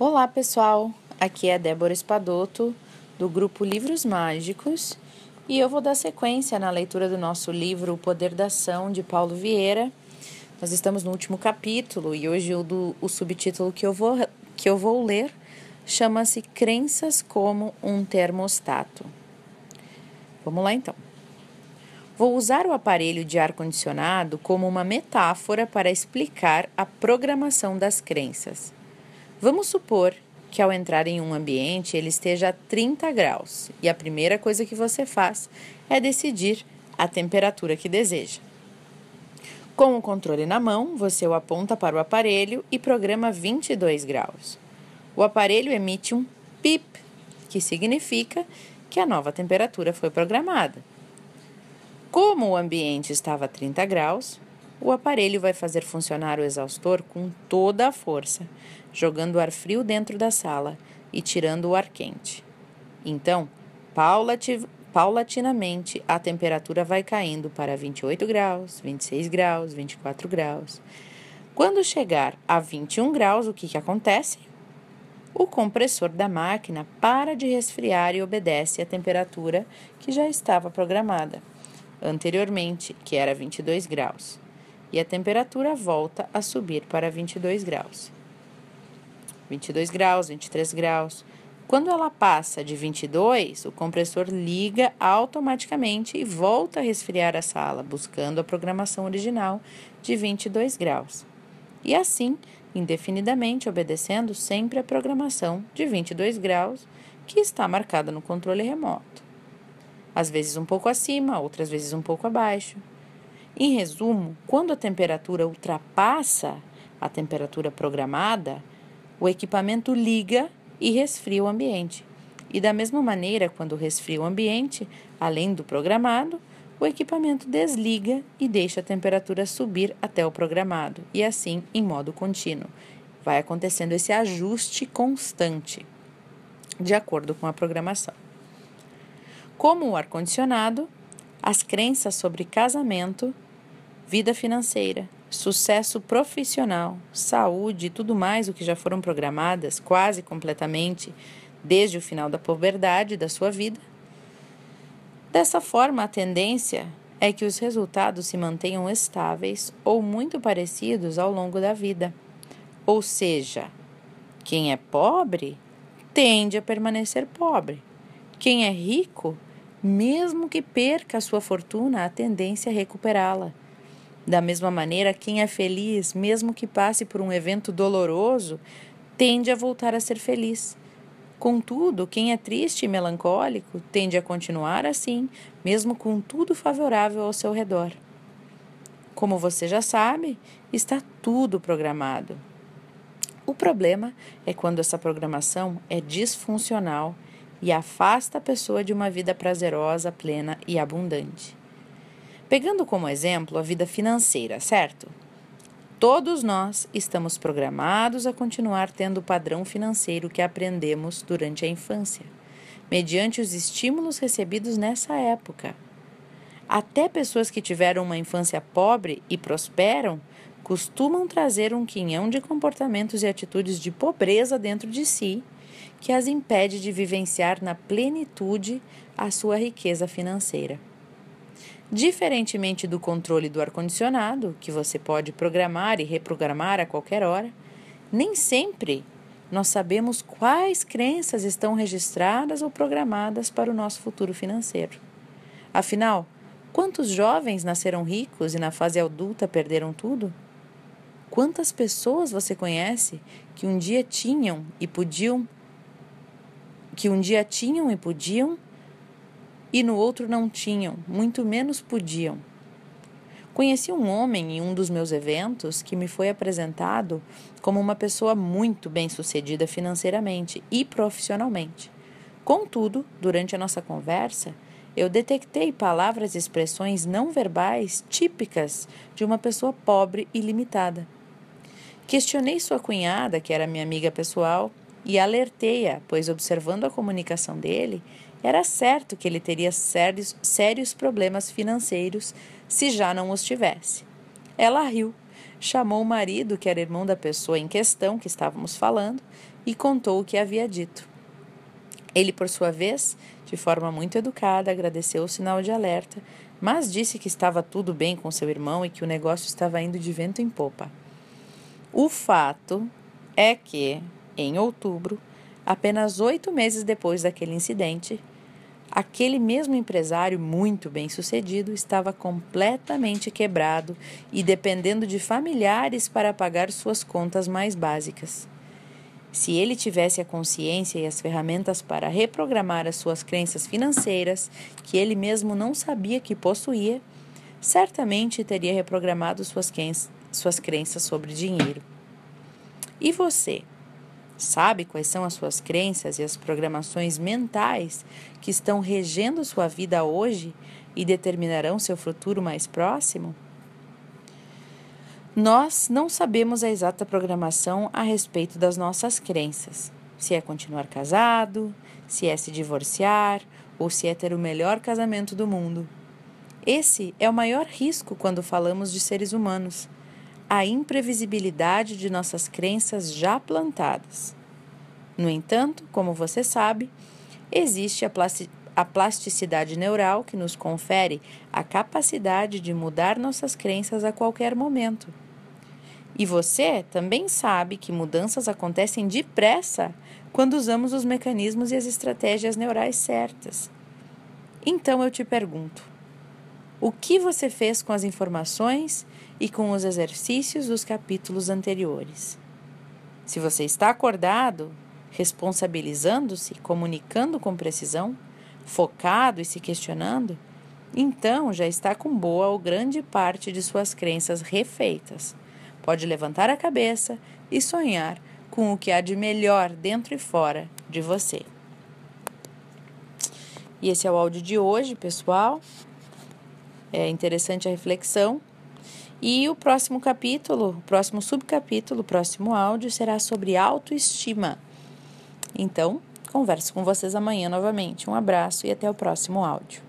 Olá, pessoal. Aqui é Débora Espadoto, do grupo Livros Mágicos, e eu vou dar sequência na leitura do nosso livro O Poder da Ação, de Paulo Vieira. Nós estamos no último capítulo e hoje o, do, o subtítulo que eu vou, que eu vou ler chama-se Crenças como um Termostato. Vamos lá então. Vou usar o aparelho de ar-condicionado como uma metáfora para explicar a programação das crenças. Vamos supor que ao entrar em um ambiente ele esteja a 30 graus e a primeira coisa que você faz é decidir a temperatura que deseja. Com o controle na mão, você o aponta para o aparelho e programa 22 graus. O aparelho emite um pip, que significa que a nova temperatura foi programada. Como o ambiente estava a 30 graus, o aparelho vai fazer funcionar o exaustor com toda a força, jogando ar frio dentro da sala e tirando o ar quente. Então, paulatinamente, a temperatura vai caindo para 28 graus, 26 graus, 24 graus. Quando chegar a 21 graus, o que, que acontece? O compressor da máquina para de resfriar e obedece à temperatura que já estava programada anteriormente, que era 22 graus e a temperatura volta a subir para 22 graus. 22 graus, 23 graus. Quando ela passa de 22, o compressor liga automaticamente e volta a resfriar a sala, buscando a programação original de 22 graus. E assim, indefinidamente, obedecendo sempre a programação de 22 graus que está marcada no controle remoto. Às vezes um pouco acima, outras vezes um pouco abaixo. Em resumo, quando a temperatura ultrapassa a temperatura programada, o equipamento liga e resfria o ambiente. E da mesma maneira, quando resfria o ambiente, além do programado, o equipamento desliga e deixa a temperatura subir até o programado, e assim em modo contínuo. Vai acontecendo esse ajuste constante, de acordo com a programação. Como o ar-condicionado, as crenças sobre casamento vida financeira, sucesso profissional, saúde e tudo mais o que já foram programadas quase completamente desde o final da puberdade da sua vida. Dessa forma, a tendência é que os resultados se mantenham estáveis ou muito parecidos ao longo da vida. Ou seja, quem é pobre tende a permanecer pobre. Quem é rico, mesmo que perca a sua fortuna, a tendência é recuperá-la. Da mesma maneira, quem é feliz, mesmo que passe por um evento doloroso, tende a voltar a ser feliz. Contudo, quem é triste e melancólico tende a continuar assim, mesmo com tudo favorável ao seu redor. Como você já sabe, está tudo programado. O problema é quando essa programação é disfuncional e afasta a pessoa de uma vida prazerosa, plena e abundante. Pegando como exemplo a vida financeira, certo? Todos nós estamos programados a continuar tendo o padrão financeiro que aprendemos durante a infância, mediante os estímulos recebidos nessa época. Até pessoas que tiveram uma infância pobre e prosperam costumam trazer um quinhão de comportamentos e atitudes de pobreza dentro de si que as impede de vivenciar na plenitude a sua riqueza financeira. Diferentemente do controle do ar-condicionado, que você pode programar e reprogramar a qualquer hora, nem sempre nós sabemos quais crenças estão registradas ou programadas para o nosso futuro financeiro. Afinal, quantos jovens nasceram ricos e na fase adulta perderam tudo? Quantas pessoas você conhece que um dia tinham e podiam que um dia tinham e podiam e no outro não tinham, muito menos podiam. Conheci um homem em um dos meus eventos que me foi apresentado como uma pessoa muito bem-sucedida financeiramente e profissionalmente. Contudo, durante a nossa conversa, eu detectei palavras e expressões não verbais típicas de uma pessoa pobre e limitada. Questionei sua cunhada, que era minha amiga pessoal, e alertei-a, pois observando a comunicação dele, era certo que ele teria sérios, sérios problemas financeiros se já não os tivesse. Ela riu, chamou o marido, que era irmão da pessoa em questão que estávamos falando, e contou o que havia dito. Ele, por sua vez, de forma muito educada, agradeceu o sinal de alerta, mas disse que estava tudo bem com seu irmão e que o negócio estava indo de vento em popa. O fato é que, em outubro, apenas oito meses depois daquele incidente, aquele mesmo empresário muito bem sucedido estava completamente quebrado e dependendo de familiares para pagar suas contas mais básicas. Se ele tivesse a consciência e as ferramentas para reprogramar as suas crenças financeiras, que ele mesmo não sabia que possuía, certamente teria reprogramado suas, suas crenças sobre dinheiro. E você? Sabe quais são as suas crenças e as programações mentais que estão regendo sua vida hoje e determinarão seu futuro mais próximo? Nós não sabemos a exata programação a respeito das nossas crenças. Se é continuar casado, se é se divorciar ou se é ter o melhor casamento do mundo. Esse é o maior risco quando falamos de seres humanos a imprevisibilidade de nossas crenças já plantadas. No entanto, como você sabe, existe a, plasticidade neural que nos confere a capacidade de mudar nossas crenças a qualquer momento. E você também sabe que mudanças acontecem depressa quando usamos os mecanismos e as estratégias neurais certas. Então eu te pergunto: o que você fez com as informações e com os exercícios dos capítulos anteriores? Se você está acordado, responsabilizando-se, comunicando com precisão, focado e se questionando, então já está com boa ou grande parte de suas crenças refeitas pode levantar a cabeça e sonhar com o que há de melhor dentro e fora de você. E esse é o áudio de hoje, pessoal. É interessante a reflexão. E o próximo capítulo, o próximo subcapítulo, o próximo áudio será sobre autoestima. Então, converso com vocês amanhã novamente. Um abraço e até o próximo áudio.